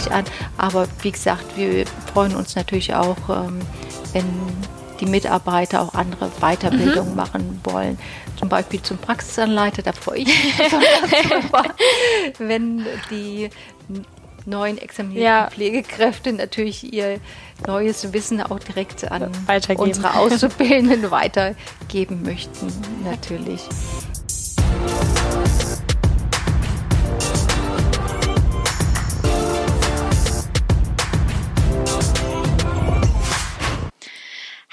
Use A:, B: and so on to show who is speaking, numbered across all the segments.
A: jährlich an. Aber wie gesagt, wir freuen uns natürlich auch, ähm, wenn die Mitarbeiter auch andere Weiterbildungen mhm. machen wollen. Zum Beispiel zum Praxisanleiter, da freue ich mich wenn die neuen examinierten ja. Pflegekräfte natürlich ihr neues Wissen auch direkt an unsere Auszubildenden weitergeben möchten, natürlich.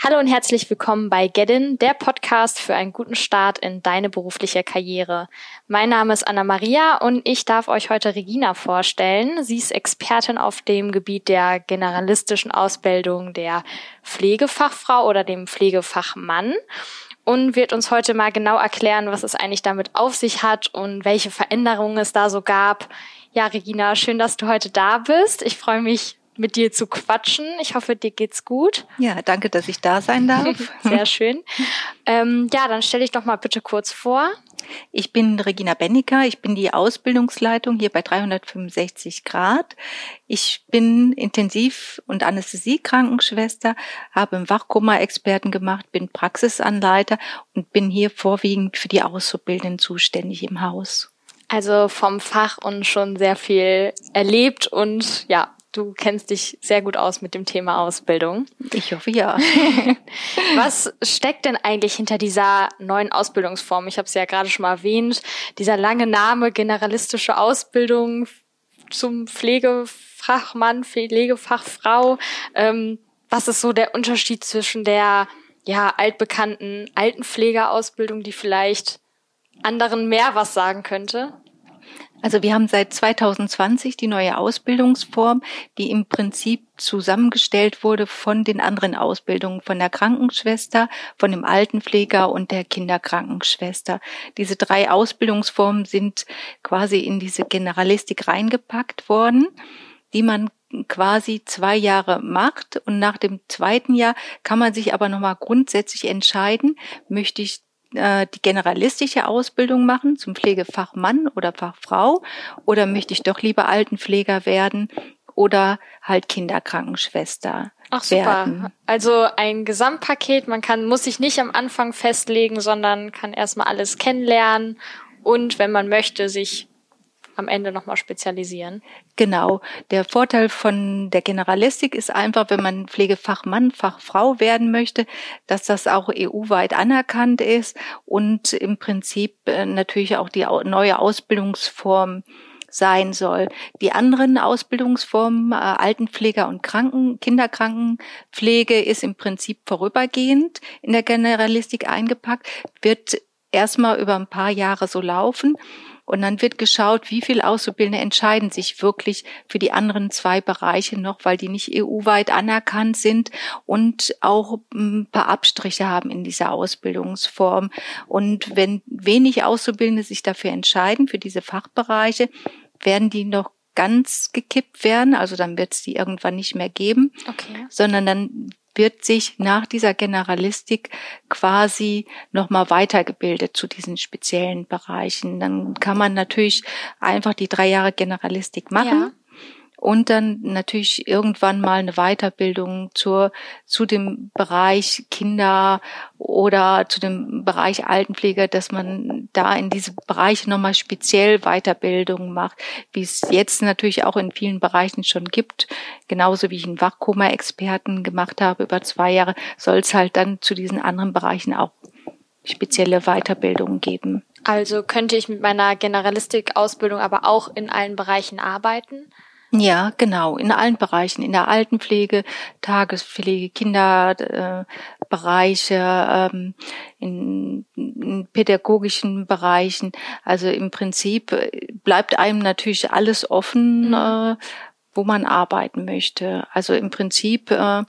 B: Hallo und herzlich willkommen bei Gedin, der Podcast für einen guten Start in deine berufliche Karriere. Mein Name ist Anna Maria und ich darf euch heute Regina vorstellen. Sie ist Expertin auf dem Gebiet der generalistischen Ausbildung der Pflegefachfrau oder dem Pflegefachmann und wird uns heute mal genau erklären, was es eigentlich damit auf sich hat und welche Veränderungen es da so gab. Ja, Regina, schön, dass du heute da bist. Ich freue mich mit dir zu quatschen. Ich hoffe, dir geht's gut.
A: Ja, danke, dass ich da sein darf.
B: Sehr schön. Ähm, ja, dann stell dich doch mal bitte kurz vor.
A: Ich bin Regina Benniker. Ich bin die Ausbildungsleitung hier bei 365 Grad. Ich bin Intensiv- und Anästhesie-Krankenschwester, habe im Wachkoma-Experten gemacht, bin Praxisanleiter und bin hier vorwiegend für die Auszubildenden zuständig im Haus.
B: Also vom Fach und schon sehr viel erlebt und ja, du kennst dich sehr gut aus mit dem Thema Ausbildung.
A: Ich hoffe ja.
B: Was steckt denn eigentlich hinter dieser neuen Ausbildungsform? Ich habe es ja gerade schon mal erwähnt, dieser lange Name generalistische Ausbildung zum Pflegefachmann, Pflegefachfrau. Ähm, was ist so der Unterschied zwischen der ja altbekannten Altenpflegerausbildung, die vielleicht anderen mehr was sagen könnte?
A: Also wir haben seit 2020 die neue Ausbildungsform, die im Prinzip zusammengestellt wurde von den anderen Ausbildungen, von der Krankenschwester, von dem Altenpfleger und der Kinderkrankenschwester. Diese drei Ausbildungsformen sind quasi in diese Generalistik reingepackt worden, die man quasi zwei Jahre macht und nach dem zweiten Jahr kann man sich aber nochmal grundsätzlich entscheiden, möchte ich äh, die generalistische Ausbildung machen zum Pflegefachmann oder Fachfrau oder möchte ich doch lieber Altenpfleger werden oder halt Kinderkrankenschwester.
B: Ach super. Werden. Also ein Gesamtpaket, man kann muss sich nicht am Anfang festlegen, sondern kann erstmal alles kennenlernen und wenn man möchte, sich am Ende nochmal spezialisieren.
A: Genau. Der Vorteil von der Generalistik ist einfach, wenn man Pflegefachmann, Fachfrau werden möchte, dass das auch EU-weit anerkannt ist und im Prinzip äh, natürlich auch die neue Ausbildungsform sein soll. Die anderen Ausbildungsformen, äh, Altenpfleger und Kranken, Kinderkrankenpflege ist im Prinzip vorübergehend in der Generalistik eingepackt, wird erstmal über ein paar Jahre so laufen und dann wird geschaut, wie viele Auszubildende entscheiden sich wirklich für die anderen zwei Bereiche noch, weil die nicht EU-weit anerkannt sind und auch ein paar Abstriche haben in dieser Ausbildungsform. Und wenn wenig Auszubildende sich dafür entscheiden, für diese Fachbereiche, werden die noch ganz gekippt werden, also dann wird es die irgendwann nicht mehr geben, okay. sondern dann wird sich nach dieser Generalistik quasi nochmal weitergebildet zu diesen speziellen Bereichen. Dann kann man natürlich einfach die drei Jahre Generalistik machen. Ja und dann natürlich irgendwann mal eine Weiterbildung zur, zu dem Bereich Kinder oder zu dem Bereich Altenpflege, dass man da in diese Bereiche nochmal speziell Weiterbildung macht, wie es jetzt natürlich auch in vielen Bereichen schon gibt. Genauso wie ich einen Wachkoma-Experten gemacht habe über zwei Jahre, soll es halt dann zu diesen anderen Bereichen auch spezielle Weiterbildungen geben.
B: Also könnte ich mit meiner Generalistik-Ausbildung aber auch in allen Bereichen arbeiten?
A: Ja, genau, in allen Bereichen, in der Altenpflege, Tagespflege, Kinderbereiche, äh, ähm, in, in pädagogischen Bereichen. Also im Prinzip äh, bleibt einem natürlich alles offen, mhm. äh, wo man arbeiten möchte. Also im Prinzip äh,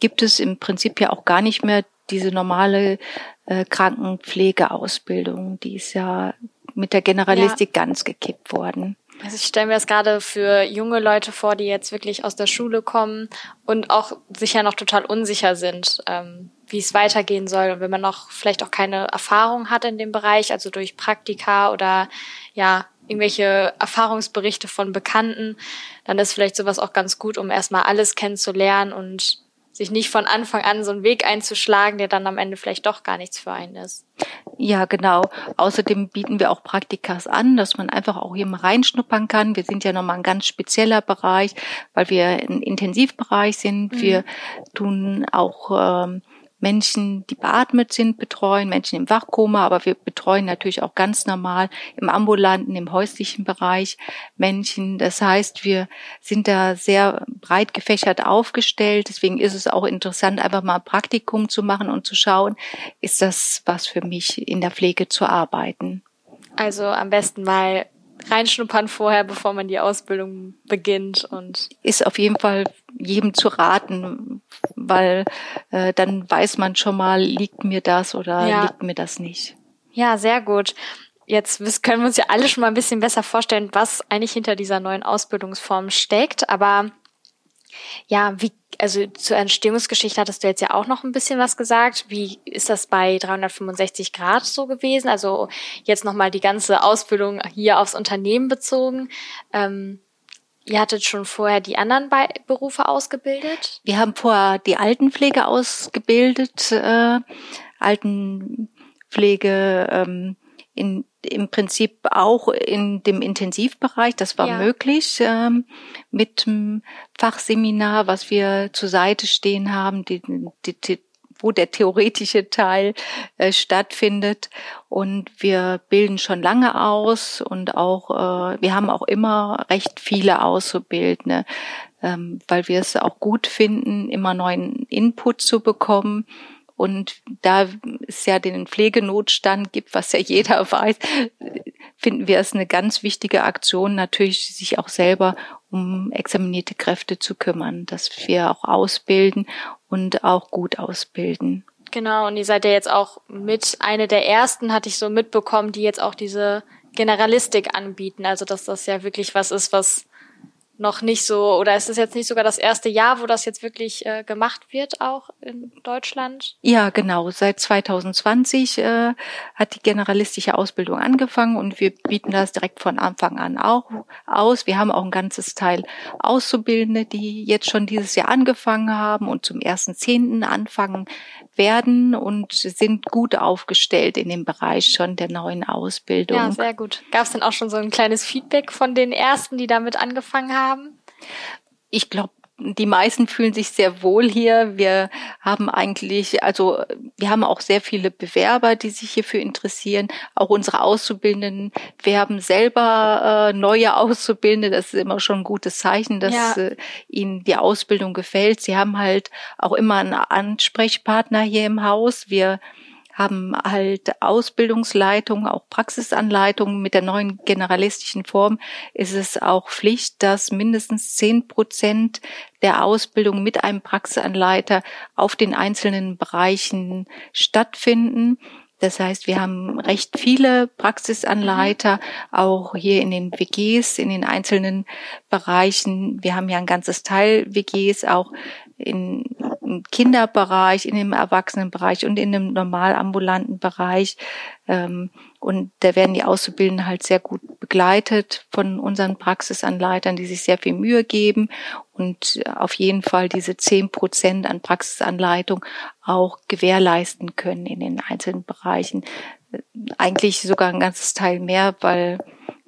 A: gibt es im Prinzip ja auch gar nicht mehr diese normale äh, Krankenpflegeausbildung, die ist ja mit der Generalistik ja. ganz gekippt worden.
B: Also ich stelle mir das gerade für junge Leute vor, die jetzt wirklich aus der Schule kommen und auch sicher noch total unsicher sind, ähm, wie es weitergehen soll. Und wenn man noch vielleicht auch keine Erfahrung hat in dem Bereich, also durch Praktika oder ja, irgendwelche Erfahrungsberichte von Bekannten, dann ist vielleicht sowas auch ganz gut, um erstmal alles kennenzulernen und sich nicht von Anfang an so einen Weg einzuschlagen, der dann am Ende vielleicht doch gar nichts für einen ist.
A: Ja, genau. Außerdem bieten wir auch Praktikas an, dass man einfach auch hier mal reinschnuppern kann. Wir sind ja nochmal ein ganz spezieller Bereich, weil wir ein Intensivbereich sind. Mhm. Wir tun auch ähm, Menschen, die beatmet sind, betreuen, Menschen im Wachkoma, aber wir betreuen natürlich auch ganz normal im ambulanten, im häuslichen Bereich Menschen. Das heißt, wir sind da sehr breit gefächert aufgestellt. Deswegen ist es auch interessant, einfach mal ein Praktikum zu machen und zu schauen, ist das was für mich in der Pflege zu arbeiten.
B: Also am besten mal reinschnuppern vorher, bevor man die Ausbildung beginnt und
A: ist auf jeden Fall jedem zu raten, weil äh, dann weiß man schon mal, liegt mir das oder ja. liegt mir das nicht.
B: Ja, sehr gut. Jetzt können wir uns ja alle schon mal ein bisschen besser vorstellen, was eigentlich hinter dieser neuen Ausbildungsform steckt. Aber ja, wie, also zur Entstehungsgeschichte hattest du jetzt ja auch noch ein bisschen was gesagt. Wie ist das bei 365 Grad so gewesen? Also jetzt nochmal die ganze Ausbildung hier aufs Unternehmen bezogen. Ähm, Ihr hattet schon vorher die anderen Be Berufe ausgebildet?
A: Wir haben vorher die Altenpflege ausgebildet, äh, Altenpflege ähm, in, im Prinzip auch in dem Intensivbereich. Das war ja. möglich ähm, mit dem Fachseminar, was wir zur Seite stehen haben, die, die, die wo der theoretische Teil äh, stattfindet. Und wir bilden schon lange aus und auch, äh, wir haben auch immer recht viele Auszubildende, ähm, weil wir es auch gut finden, immer neuen Input zu bekommen. Und da es ja den Pflegenotstand gibt, was ja jeder weiß, finden wir es eine ganz wichtige Aktion, natürlich sich auch selber um examinierte Kräfte zu kümmern, dass wir auch ausbilden und auch gut ausbilden.
B: Genau, und ihr seid ja jetzt auch mit eine der ersten, hatte ich so mitbekommen, die jetzt auch diese Generalistik anbieten. Also dass das ja wirklich was ist, was noch nicht so, oder ist es jetzt nicht sogar das erste Jahr, wo das jetzt wirklich äh, gemacht wird, auch in Deutschland?
A: Ja, genau. Seit 2020 äh, hat die generalistische Ausbildung angefangen und wir bieten das direkt von Anfang an auch aus. Wir haben auch ein ganzes Teil Auszubildende, die jetzt schon dieses Jahr angefangen haben und zum ersten Zehnten anfangen werden und sind gut aufgestellt in dem Bereich schon der neuen Ausbildung.
B: Ja, sehr gut. Gab es denn auch schon so ein kleines Feedback von den ersten, die damit angefangen haben?
A: Ich glaube, die meisten fühlen sich sehr wohl hier. Wir haben eigentlich, also wir haben auch sehr viele Bewerber, die sich hierfür interessieren. Auch unsere Auszubildenden werben selber äh, neue Auszubildende. Das ist immer schon ein gutes Zeichen, dass ja. äh, ihnen die Ausbildung gefällt. Sie haben halt auch immer einen Ansprechpartner hier im Haus. Wir haben halt Ausbildungsleitungen, auch Praxisanleitungen. Mit der neuen generalistischen Form ist es auch Pflicht, dass mindestens zehn Prozent der Ausbildung mit einem Praxisanleiter auf den einzelnen Bereichen stattfinden. Das heißt, wir haben recht viele Praxisanleiter, auch hier in den WGs, in den einzelnen Bereichen. Wir haben ja ein ganzes Teil WGs auch in, im Kinderbereich, in dem Erwachsenenbereich und in dem normal ambulanten Bereich. Ähm, und da werden die Auszubildenden halt sehr gut begleitet von unseren Praxisanleitern, die sich sehr viel Mühe geben und auf jeden Fall diese zehn Prozent an Praxisanleitung auch gewährleisten können in den einzelnen Bereichen. Eigentlich sogar ein ganzes Teil mehr, weil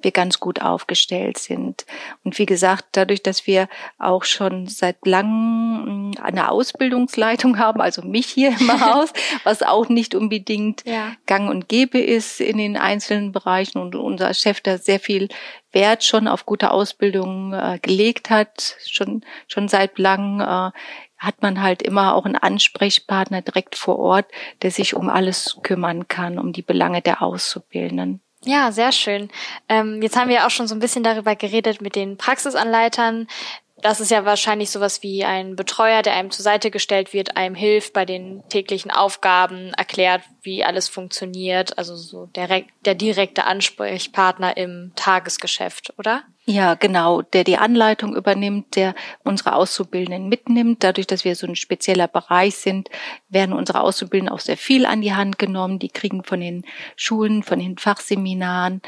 A: wir ganz gut aufgestellt sind. Und wie gesagt, dadurch, dass wir auch schon seit langem hm, eine Ausbildungsleitung haben, also mich hier im Haus, was auch nicht unbedingt ja. gang und gäbe ist in den einzelnen Bereichen und unser Chef da sehr viel Wert schon auf gute Ausbildung äh, gelegt hat, schon, schon seit langem, äh, hat man halt immer auch einen Ansprechpartner direkt vor Ort, der sich um alles kümmern kann, um die Belange der Auszubildenden.
B: Ja, sehr schön. Ähm, jetzt haben wir auch schon so ein bisschen darüber geredet mit den Praxisanleitern. Das ist ja wahrscheinlich sowas wie ein Betreuer, der einem zur Seite gestellt wird, einem hilft bei den täglichen Aufgaben, erklärt, wie alles funktioniert. Also so der, der direkte Ansprechpartner im Tagesgeschäft, oder?
A: Ja, genau, der die Anleitung übernimmt, der unsere Auszubildenden mitnimmt. Dadurch, dass wir so ein spezieller Bereich sind, werden unsere Auszubildenden auch sehr viel an die Hand genommen. Die kriegen von den Schulen, von den Fachseminaren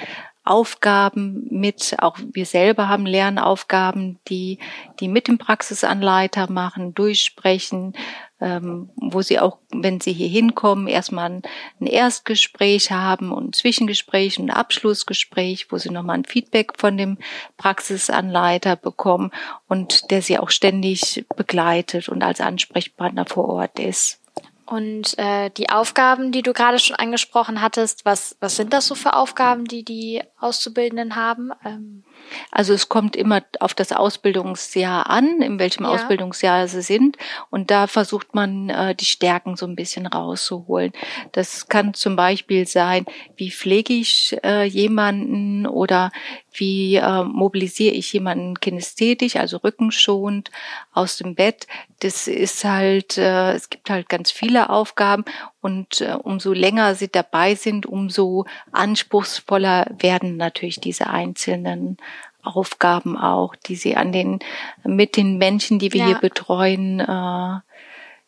A: Aufgaben mit, auch wir selber haben Lernaufgaben, die, die mit dem Praxisanleiter machen, durchsprechen, ähm, wo sie auch, wenn sie hier hinkommen, erstmal ein, Erstgespräch haben und ein Zwischengespräch und ein Abschlussgespräch, wo sie nochmal ein Feedback von dem Praxisanleiter bekommen und der sie auch ständig begleitet und als Ansprechpartner vor Ort ist.
B: Und äh, die Aufgaben, die du gerade schon angesprochen hattest, was, was sind das so für Aufgaben, die die Auszubildenden haben? Ähm
A: also es kommt immer auf das Ausbildungsjahr an, in welchem ja. Ausbildungsjahr sie sind. Und da versucht man, äh, die Stärken so ein bisschen rauszuholen. Das kann zum Beispiel sein, wie pflege ich äh, jemanden oder wie äh, mobilisiere ich jemanden kinesthetisch, also rückenschonend aus dem Bett. Das ist halt, äh, es gibt halt ganz viele Aufgaben und äh, umso länger sie dabei sind, umso anspruchsvoller werden natürlich diese einzelnen Aufgaben auch, die sie an den mit den Menschen, die wir ja. hier betreuen, äh,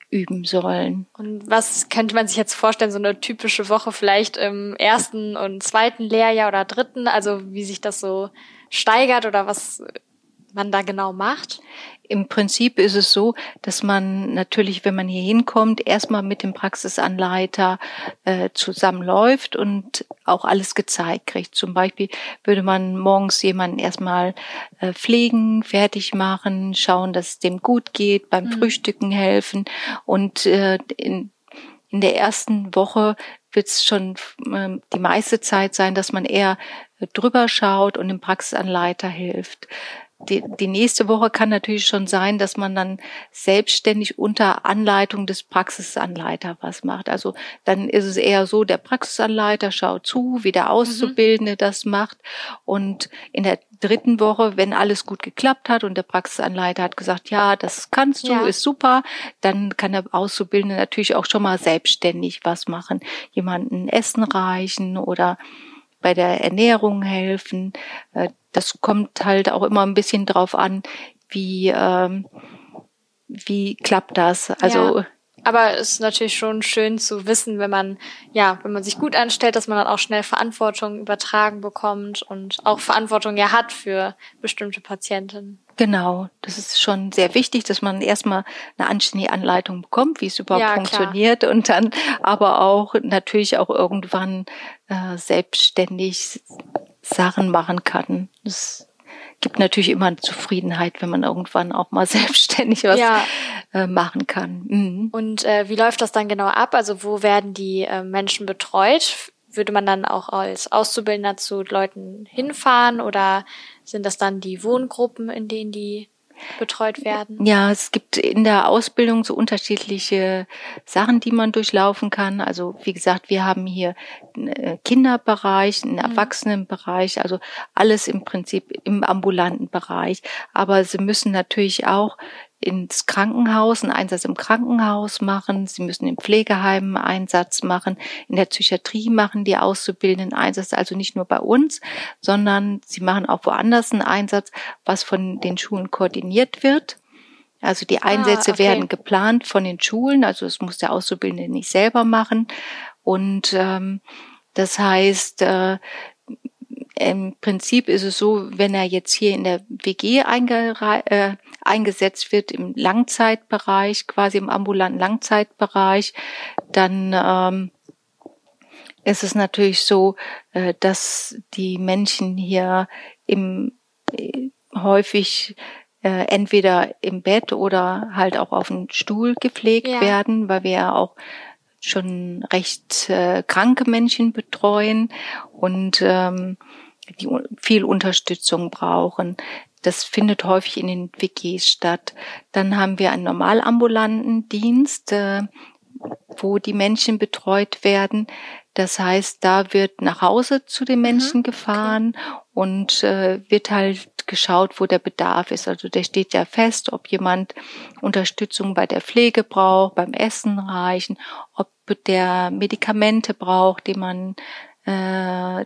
A: üben sollen.
B: Und was könnte man sich jetzt vorstellen, so eine typische Woche vielleicht im ersten und zweiten Lehrjahr oder dritten, also wie sich das so steigert oder was man da genau macht?
A: Im Prinzip ist es so, dass man natürlich, wenn man hier hinkommt, erstmal mit dem Praxisanleiter äh, zusammenläuft und auch alles gezeigt kriegt. Zum Beispiel würde man morgens jemanden erstmal äh, pflegen, fertig machen, schauen, dass es dem gut geht, beim mhm. Frühstücken helfen und äh, in, in der ersten Woche wird es schon äh, die meiste Zeit sein, dass man eher drüber schaut und dem Praxisanleiter hilft die, die nächste Woche kann natürlich schon sein, dass man dann selbstständig unter Anleitung des Praxisanleiter was macht. Also dann ist es eher so, der Praxisanleiter schaut zu, wie der Auszubildende mhm. das macht. Und in der dritten Woche, wenn alles gut geklappt hat und der Praxisanleiter hat gesagt, ja, das kannst du, ja. ist super, dann kann der Auszubildende natürlich auch schon mal selbstständig was machen. Jemanden Essen reichen oder bei der Ernährung helfen. Äh, das kommt halt auch immer ein bisschen drauf an, wie, ähm, wie klappt das. Also
B: ja. Aber es ist natürlich schon schön zu wissen, wenn man, ja, wenn man sich gut anstellt, dass man dann auch schnell Verantwortung übertragen bekommt und auch Verantwortung ja hat für bestimmte Patienten.
A: Genau, das ist schon sehr wichtig, dass man erstmal eine anständige Anleitung bekommt, wie es überhaupt ja, funktioniert klar. und dann aber auch natürlich auch irgendwann äh, selbstständig Sachen machen kann. Es gibt natürlich immer eine Zufriedenheit, wenn man irgendwann auch mal selbstständig was ja. äh, machen kann.
B: Mhm. Und äh, wie läuft das dann genau ab? Also wo werden die äh, Menschen betreut? Würde man dann auch als Auszubildender zu Leuten hinfahren oder sind das dann die Wohngruppen, in denen die betreut werden?
A: Ja, es gibt in der Ausbildung so unterschiedliche Sachen, die man durchlaufen kann. Also wie gesagt, wir haben hier einen äh, Kinderbereich, einen mhm. Erwachsenenbereich, also alles im Prinzip im ambulanten Bereich. Aber sie müssen natürlich auch ins Krankenhaus, einen Einsatz im Krankenhaus machen. Sie müssen im Pflegeheim einen Einsatz machen. In der Psychiatrie machen die Auszubildenden Einsatz, also nicht nur bei uns, sondern sie machen auch woanders einen Einsatz, was von den Schulen koordiniert wird. Also die Einsätze ah, okay. werden geplant von den Schulen, also es muss der Auszubildende nicht selber machen. Und ähm, das heißt, äh, im Prinzip ist es so, wenn er jetzt hier in der WG äh, eingesetzt wird, im Langzeitbereich, quasi im ambulanten Langzeitbereich, dann ähm, ist es natürlich so, äh, dass die Menschen hier im äh, häufig äh, entweder im Bett oder halt auch auf dem Stuhl gepflegt ja. werden, weil wir ja auch schon recht äh, kranke Menschen betreuen und ähm, die viel Unterstützung brauchen. Das findet häufig in den WGs statt. Dann haben wir einen normalambulanten Dienst, äh, wo die Menschen betreut werden. Das heißt, da wird nach Hause zu den Menschen mhm, gefahren okay. und äh, wird halt geschaut, wo der Bedarf ist. Also der steht ja fest, ob jemand Unterstützung bei der Pflege braucht, beim Essen reichen, ob der Medikamente braucht, die man äh,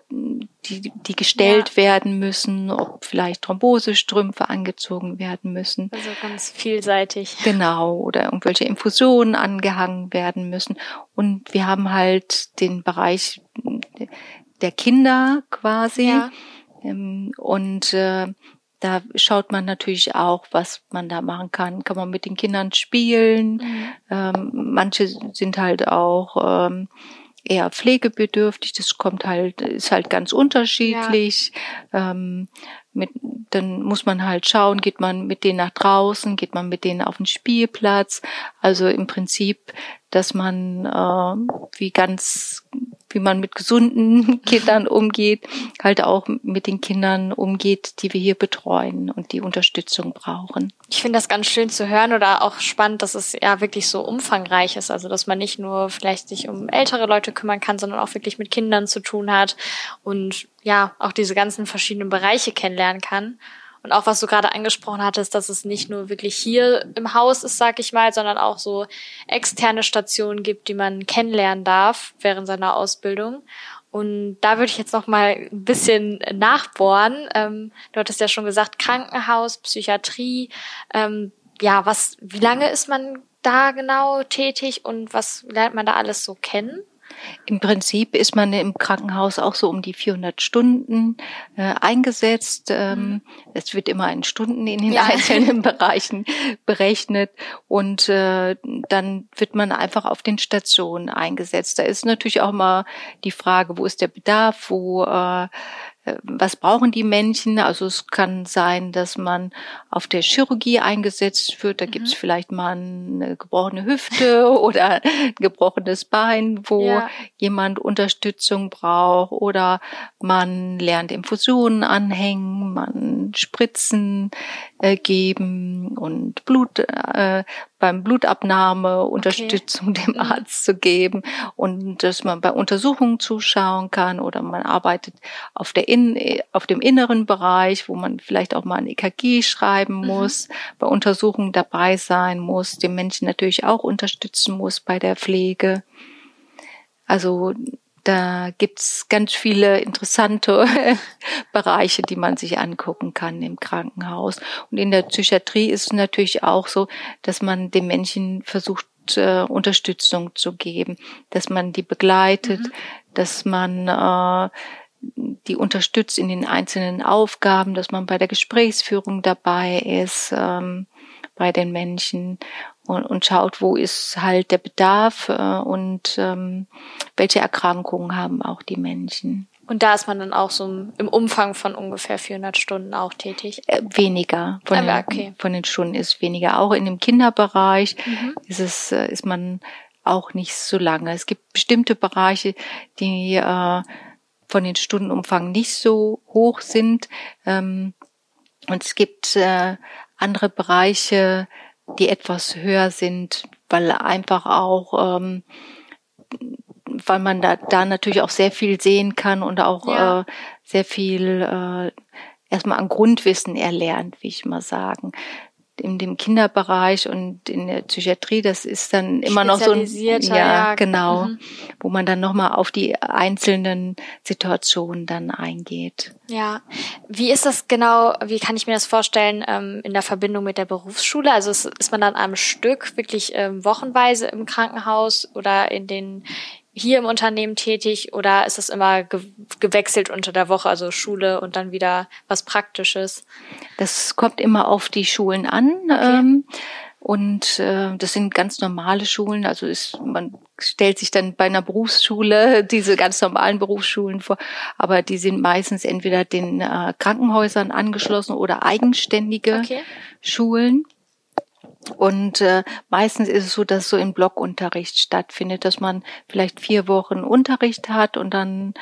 A: die, die gestellt ja. werden müssen, ob vielleicht Thrombosestrümpfe angezogen werden müssen.
B: Also ganz vielseitig.
A: Genau, oder irgendwelche Infusionen angehangen werden müssen. Und wir haben halt den Bereich der Kinder quasi. Ja. Ähm, und äh, da schaut man natürlich auch, was man da machen kann. Kann man mit den Kindern spielen. Mhm. Ähm, manche sind halt auch ähm, eher pflegebedürftig. Das kommt halt, ist halt ganz unterschiedlich. Ja. Ähm, mit, dann muss man halt schauen, geht man mit denen nach draußen, geht man mit denen auf den Spielplatz. Also im Prinzip, dass man äh, wie ganz, wie man mit gesunden Kindern umgeht, halt auch mit den Kindern umgeht, die wir hier betreuen und die Unterstützung brauchen.
B: Ich finde das ganz schön zu hören oder auch spannend, dass es ja wirklich so umfangreich ist. Also dass man nicht nur vielleicht sich um ältere Leute kümmern kann, sondern auch wirklich mit Kindern zu tun hat und ja auch diese ganzen verschiedenen Bereiche kennenlernen kann. Und auch was du gerade angesprochen hattest, dass es nicht nur wirklich hier im Haus ist, sag ich mal, sondern auch so externe Stationen gibt, die man kennenlernen darf während seiner Ausbildung. Und da würde ich jetzt noch mal ein bisschen nachbohren. Ähm, du hattest ja schon gesagt, Krankenhaus, Psychiatrie. Ähm, ja, was, wie lange ist man da genau tätig und was lernt man da alles so kennen?
A: Im Prinzip ist man im Krankenhaus auch so um die 400 Stunden äh, eingesetzt. Ähm, mhm. Es wird immer in Stunden in den ja. einzelnen Bereichen berechnet und äh, dann wird man einfach auf den Stationen eingesetzt. Da ist natürlich auch mal die Frage, wo ist der Bedarf, wo äh, äh, was brauchen die Männchen? Also es kann sein, dass man auf der Chirurgie eingesetzt wird. Da mhm. gibt es vielleicht mal eine gebrochene Hüfte oder ein gebrochenes Bein, wo ja. jemand Unterstützung braucht. Oder man lernt Infusionen anhängen, man Spritzen äh, geben und Blut äh, beim Blutabnahme Unterstützung okay. dem mhm. Arzt zu geben und dass man bei Untersuchungen zuschauen kann oder man arbeitet auf der in, auf dem inneren Bereich, wo man vielleicht auch mal ein EKG schreiben mhm. muss, mhm. bei Untersuchungen dabei sein muss, den Menschen natürlich auch unterstützen muss bei der Pflege. Also da gibt's ganz viele interessante Bereiche, die man sich angucken kann im Krankenhaus. Und in der Psychiatrie ist es natürlich auch so, dass man den Menschen versucht, äh, Unterstützung zu geben, dass man die begleitet, mhm. dass man äh, die unterstützt in den einzelnen Aufgaben, dass man bei der Gesprächsführung dabei ist ähm, bei den Menschen und, und schaut, wo ist halt der Bedarf äh, und ähm, welche Erkrankungen haben auch die Menschen.
B: Und da ist man dann auch so im Umfang von ungefähr 400 Stunden auch tätig?
A: Äh, weniger. Von, Aber, ah, okay. den, von den Stunden ist weniger. Auch in dem Kinderbereich mhm. ist es, äh, ist man auch nicht so lange. Es gibt bestimmte Bereiche, die äh, von den Stundenumfang nicht so hoch sind. Ähm, und es gibt äh, andere Bereiche, die etwas höher sind, weil einfach auch, ähm, weil man da, da natürlich auch sehr viel sehen kann und auch ja. äh, sehr viel äh, erstmal an Grundwissen erlernt, wie ich mal sagen in dem Kinderbereich und in der Psychiatrie, das ist dann immer noch so ein ja, ja genau, mhm. wo man dann nochmal auf die einzelnen Situationen dann eingeht.
B: Ja, wie ist das genau? Wie kann ich mir das vorstellen ähm, in der Verbindung mit der Berufsschule? Also ist, ist man dann am Stück wirklich ähm, wochenweise im Krankenhaus oder in den hier im Unternehmen tätig oder ist es immer ge gewechselt unter der Woche, also Schule und dann wieder was Praktisches?
A: Das kommt immer auf die Schulen an. Okay. Ähm, und äh, das sind ganz normale Schulen. Also ist, man stellt sich dann bei einer Berufsschule diese ganz normalen Berufsschulen vor, aber die sind meistens entweder den äh, Krankenhäusern angeschlossen oder eigenständige okay. Schulen. Und äh, meistens ist es so, dass so im Blockunterricht stattfindet, dass man vielleicht vier Wochen Unterricht hat und dann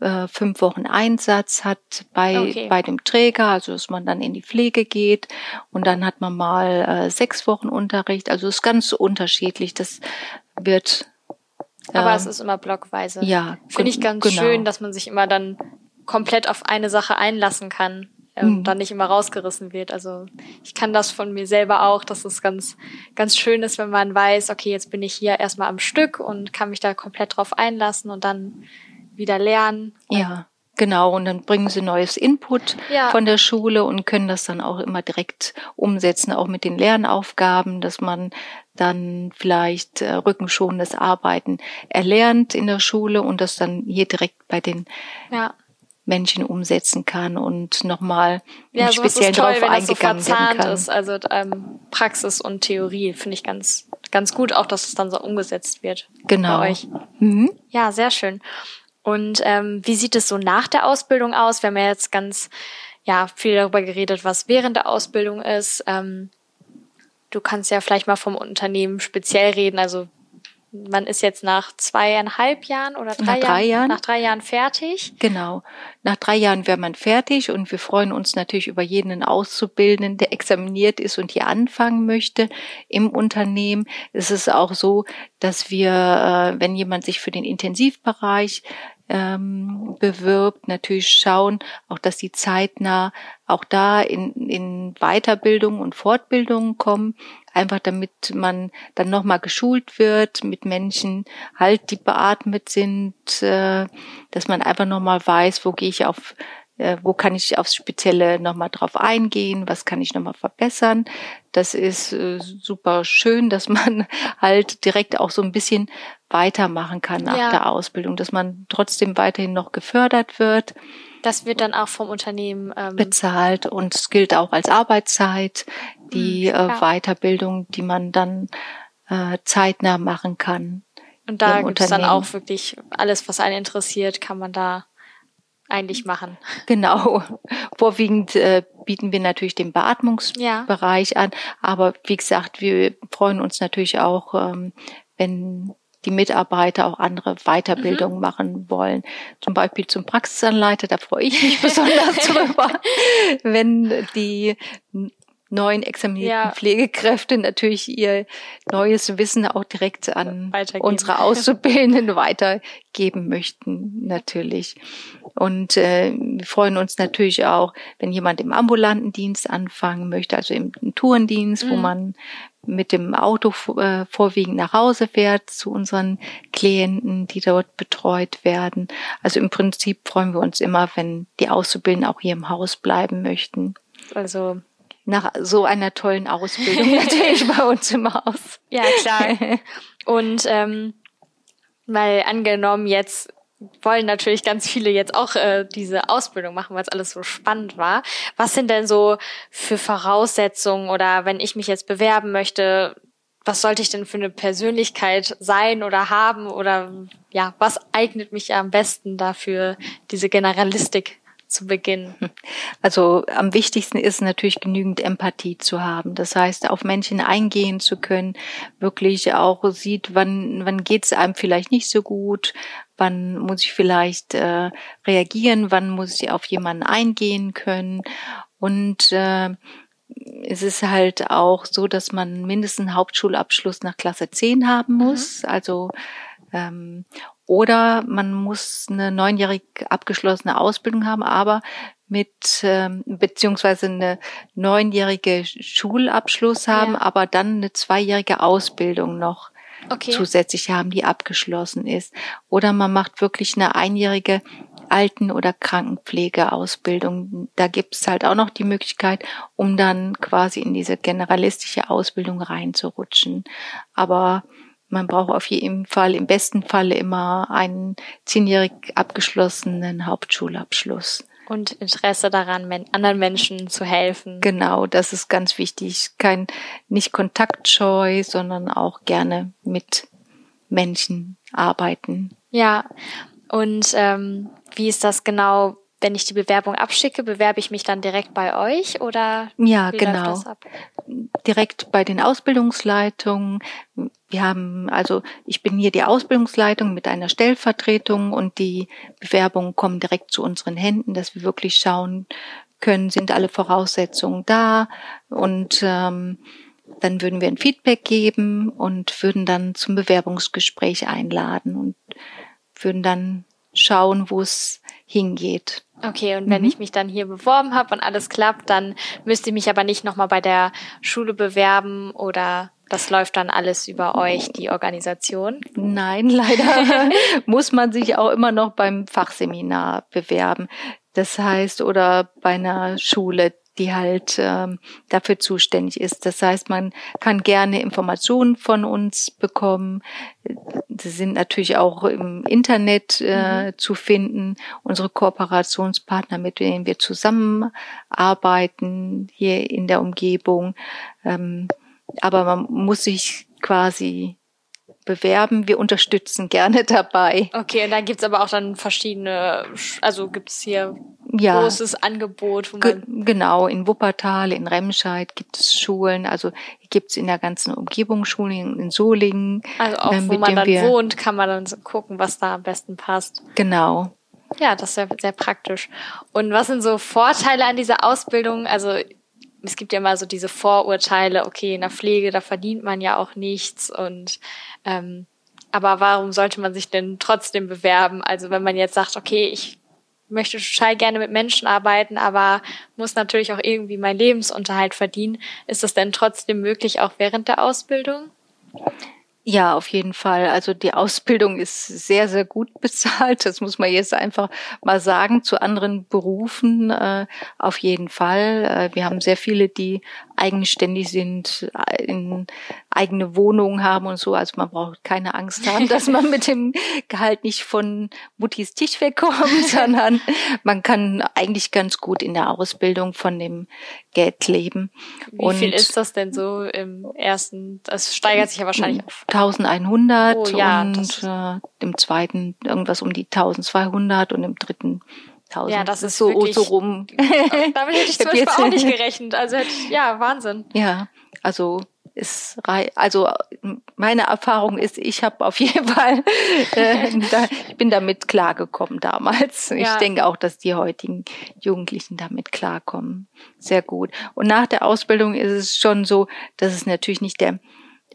A: äh, fünf Wochen Einsatz hat bei, okay. bei dem Träger, also dass man dann in die Pflege geht und dann hat man mal äh, sechs Wochen Unterricht. Also es ist ganz unterschiedlich. Das wird.
B: Äh, Aber es ist immer blockweise. Ja. Finde ich ganz genau. schön, dass man sich immer dann komplett auf eine Sache einlassen kann ähm, mhm. dann nicht immer rausgerissen wird. Also ich kann das von mir selber auch, dass es ganz, ganz schön ist, wenn man weiß, okay, jetzt bin ich hier erstmal am Stück und kann mich da komplett drauf einlassen und dann wieder lernen.
A: Ja. Genau, und dann bringen sie neues Input ja. von der Schule und können das dann auch immer direkt umsetzen, auch mit den Lernaufgaben, dass man dann vielleicht äh, rückenschonendes Arbeiten erlernt in der Schule und das dann hier direkt bei den ja. Menschen umsetzen kann und nochmal
B: ja, speziell darauf eingegangen so werden kann. Ist, also ähm, Praxis und Theorie finde ich ganz ganz gut, auch dass es dann so umgesetzt wird.
A: Genau.
B: Bei euch. Mhm. Ja, sehr schön. Und ähm, wie sieht es so nach der Ausbildung aus? Wir haben ja jetzt ganz ja viel darüber geredet, was während der Ausbildung ist. Ähm, du kannst ja vielleicht mal vom Unternehmen speziell reden. Also man ist jetzt nach zweieinhalb Jahren oder drei,
A: nach drei Jahren,
B: nach drei Jahren fertig.
A: Genau. Nach drei Jahren wäre man fertig und wir freuen uns natürlich über jeden Auszubildenden, der examiniert ist und hier anfangen möchte im Unternehmen. Es ist auch so, dass wir, äh, wenn jemand sich für den Intensivbereich ähm, bewirbt, natürlich schauen, auch dass sie zeitnah auch da in, in Weiterbildung und Fortbildungen kommen, einfach damit man dann nochmal geschult wird mit Menschen, halt die beatmet sind, äh, dass man einfach nochmal weiß, wo gehe ich auf äh, wo kann ich aufs Spezielle nochmal drauf eingehen, was kann ich nochmal verbessern. Das ist äh, super schön, dass man halt direkt auch so ein bisschen weitermachen kann nach ja. der Ausbildung, dass man trotzdem weiterhin noch gefördert wird.
B: Das wird dann auch vom Unternehmen
A: ähm bezahlt und es gilt auch als Arbeitszeit, die mhm, äh, Weiterbildung, die man dann äh, zeitnah machen kann.
B: Und da gibt es dann auch wirklich alles, was einen interessiert, kann man da eigentlich machen.
A: Genau. Vorwiegend äh, bieten wir natürlich den Beatmungsbereich ja. an, aber wie gesagt, wir freuen uns natürlich auch, ähm, wenn die Mitarbeiter auch andere Weiterbildungen mhm. machen wollen. Zum Beispiel zum Praxisanleiter, da freue ich mich besonders drüber, wenn die neuen examinierten ja. Pflegekräfte natürlich ihr neues Wissen auch direkt an unsere Auszubildenden weitergeben möchten, natürlich. Und äh, wir freuen uns natürlich auch, wenn jemand im ambulanten Dienst anfangen möchte, also im, im Tourendienst, mhm. wo man mit dem Auto äh, vorwiegend nach Hause fährt zu unseren Klienten, die dort betreut werden. Also im Prinzip freuen wir uns immer, wenn die Auszubildenden auch hier im Haus bleiben möchten.
B: Also
A: nach so einer tollen Ausbildung natürlich bei uns im Haus.
B: Ja, klar. Und ähm, mal angenommen, jetzt wollen natürlich ganz viele jetzt auch äh, diese Ausbildung machen, weil es alles so spannend war. Was sind denn so für Voraussetzungen oder wenn ich mich jetzt bewerben möchte, was sollte ich denn für eine Persönlichkeit sein oder haben oder ja, was eignet mich am besten dafür, diese Generalistik zu Beginn?
A: Also am wichtigsten ist natürlich genügend Empathie zu haben. Das heißt, auf Menschen eingehen zu können, wirklich auch sieht, wann, wann geht es einem vielleicht nicht so gut, wann muss ich vielleicht äh, reagieren, wann muss ich auf jemanden eingehen können. Und äh, es ist halt auch so, dass man mindestens einen Hauptschulabschluss nach Klasse 10 haben mhm. muss. Mhm. Also ähm, oder man muss eine neunjährig abgeschlossene Ausbildung haben, aber mit ähm, beziehungsweise eine neunjährige Schulabschluss haben, ja. aber dann eine zweijährige Ausbildung noch okay. zusätzlich haben, die abgeschlossen ist. Oder man macht wirklich eine einjährige Alten- oder Krankenpflegeausbildung. Da gibt es halt auch noch die Möglichkeit, um dann quasi in diese generalistische Ausbildung reinzurutschen. Aber man braucht auf jeden Fall, im besten Falle immer einen zehnjährig abgeschlossenen Hauptschulabschluss.
B: Und Interesse daran, anderen Menschen zu helfen.
A: Genau, das ist ganz wichtig. Kein, nicht kontaktscheu, sondern auch gerne mit Menschen arbeiten.
B: Ja, und ähm, wie ist das genau? Wenn ich die Bewerbung abschicke, bewerbe ich mich dann direkt bei euch oder?
A: Ja, genau. Direkt bei den Ausbildungsleitungen. Wir haben, also ich bin hier die Ausbildungsleitung mit einer Stellvertretung und die Bewerbungen kommen direkt zu unseren Händen, dass wir wirklich schauen können, sind alle Voraussetzungen da und ähm, dann würden wir ein Feedback geben und würden dann zum Bewerbungsgespräch einladen und würden dann schauen, wo es hingeht.
B: Okay, und wenn mhm. ich mich dann hier beworben habe und alles klappt, dann müsste ich mich aber nicht nochmal bei der Schule bewerben oder das läuft dann alles über euch, die Organisation?
A: Nein, leider muss man sich auch immer noch beim Fachseminar bewerben. Das heißt, oder bei einer Schule, die halt ähm, dafür zuständig ist. Das heißt, man kann gerne Informationen von uns bekommen. Sie sind natürlich auch im Internet äh, mhm. zu finden. Unsere Kooperationspartner, mit denen wir zusammenarbeiten hier in der Umgebung. Ähm, aber man muss sich quasi bewerben. Wir unterstützen gerne dabei.
B: Okay, und dann gibt's aber auch dann verschiedene, also gibt's hier ja, großes Angebot. Wo man
A: genau, in Wuppertal, in Remscheid gibt es Schulen, also gibt's in der ganzen Umgebung Schulen, in Solingen.
B: Also auch äh, wo man dann wohnt, kann man dann so gucken, was da am besten passt.
A: Genau.
B: Ja, das ist ja sehr praktisch. Und was sind so Vorteile an dieser Ausbildung? Also es gibt ja immer so diese Vorurteile, okay, in der Pflege, da verdient man ja auch nichts und ähm, aber warum sollte man sich denn trotzdem bewerben? Also wenn man jetzt sagt, okay, ich möchte total gerne mit Menschen arbeiten, aber muss natürlich auch irgendwie meinen Lebensunterhalt verdienen, ist das denn trotzdem möglich auch während der Ausbildung?
A: Ja, auf jeden Fall. Also die Ausbildung ist sehr, sehr gut bezahlt. Das muss man jetzt einfach mal sagen. Zu anderen Berufen äh, auf jeden Fall. Äh, wir haben sehr viele, die eigenständig sind, äh, in eigene Wohnungen haben und so. Also man braucht keine Angst haben, dass man mit dem Gehalt nicht von Muttis Tisch wegkommt, sondern man kann eigentlich ganz gut in der Ausbildung von dem Geld leben.
B: Wie und viel ist das denn so im ersten? Das steigert sich ja wahrscheinlich auf
A: 1100 oh, ja, und äh, im zweiten irgendwas um die 1200 und im dritten 1000.
B: Ja, das ist so, wirklich, so rum. Damit hätte ich zum Beispiel auch nicht gerechnet. Also hätte ich, ja, Wahnsinn.
A: Ja, also ist also meine Erfahrung ist, ich habe auf jeden Fall, äh, da, ich bin damit klargekommen damals. Ja. Ich denke auch, dass die heutigen Jugendlichen damit klarkommen. Sehr gut. Und nach der Ausbildung ist es schon so, dass es natürlich nicht der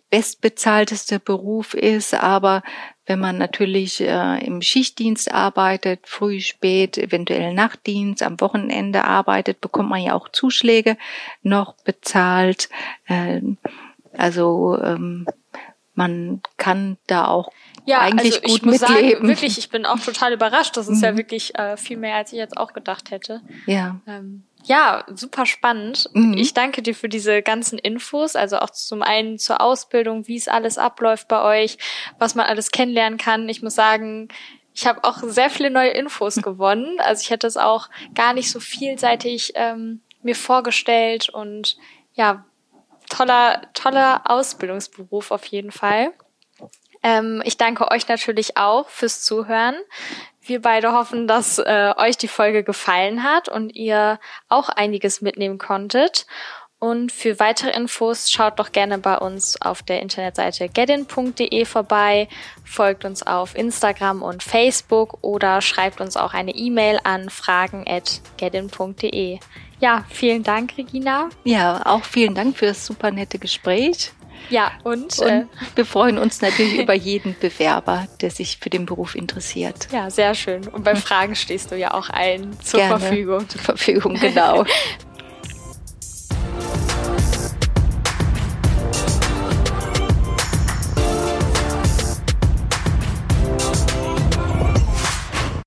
A: bestbezahlteste Beruf ist, aber wenn man natürlich äh, im Schichtdienst arbeitet, früh, spät, eventuell Nachtdienst, am Wochenende arbeitet, bekommt man ja auch Zuschläge noch bezahlt. Äh, also ähm, man kann da auch ja, eigentlich also gut ich muss mitleben. Sagen,
B: wirklich, ich bin auch total überrascht. Das ist mhm. ja wirklich äh, viel mehr, als ich jetzt auch gedacht hätte.
A: Ja.
B: Ähm, ja, super spannend. Mhm. Ich danke dir für diese ganzen Infos, also auch zum einen zur Ausbildung, wie es alles abläuft bei euch, was man alles kennenlernen kann. Ich muss sagen, ich habe auch sehr viele neue Infos gewonnen. Also ich hätte es auch gar nicht so vielseitig ähm, mir vorgestellt und ja, toller, toller Ausbildungsberuf auf jeden Fall. Ähm, ich danke euch natürlich auch fürs Zuhören. Wir beide hoffen, dass äh, euch die Folge gefallen hat und ihr auch einiges mitnehmen konntet. Und für weitere Infos schaut doch gerne bei uns auf der Internetseite getin.de vorbei, folgt uns auf Instagram und Facebook oder schreibt uns auch eine E-Mail an fragen@getin.de. Ja, vielen Dank, Regina.
A: Ja, auch vielen Dank für das super nette Gespräch.
B: Ja, und,
A: und äh, wir freuen uns natürlich über jeden Bewerber, der sich für den Beruf interessiert.
B: Ja, sehr schön. Und bei Fragen stehst du ja auch allen zur Gerne. Verfügung.
A: Zur Verfügung, genau.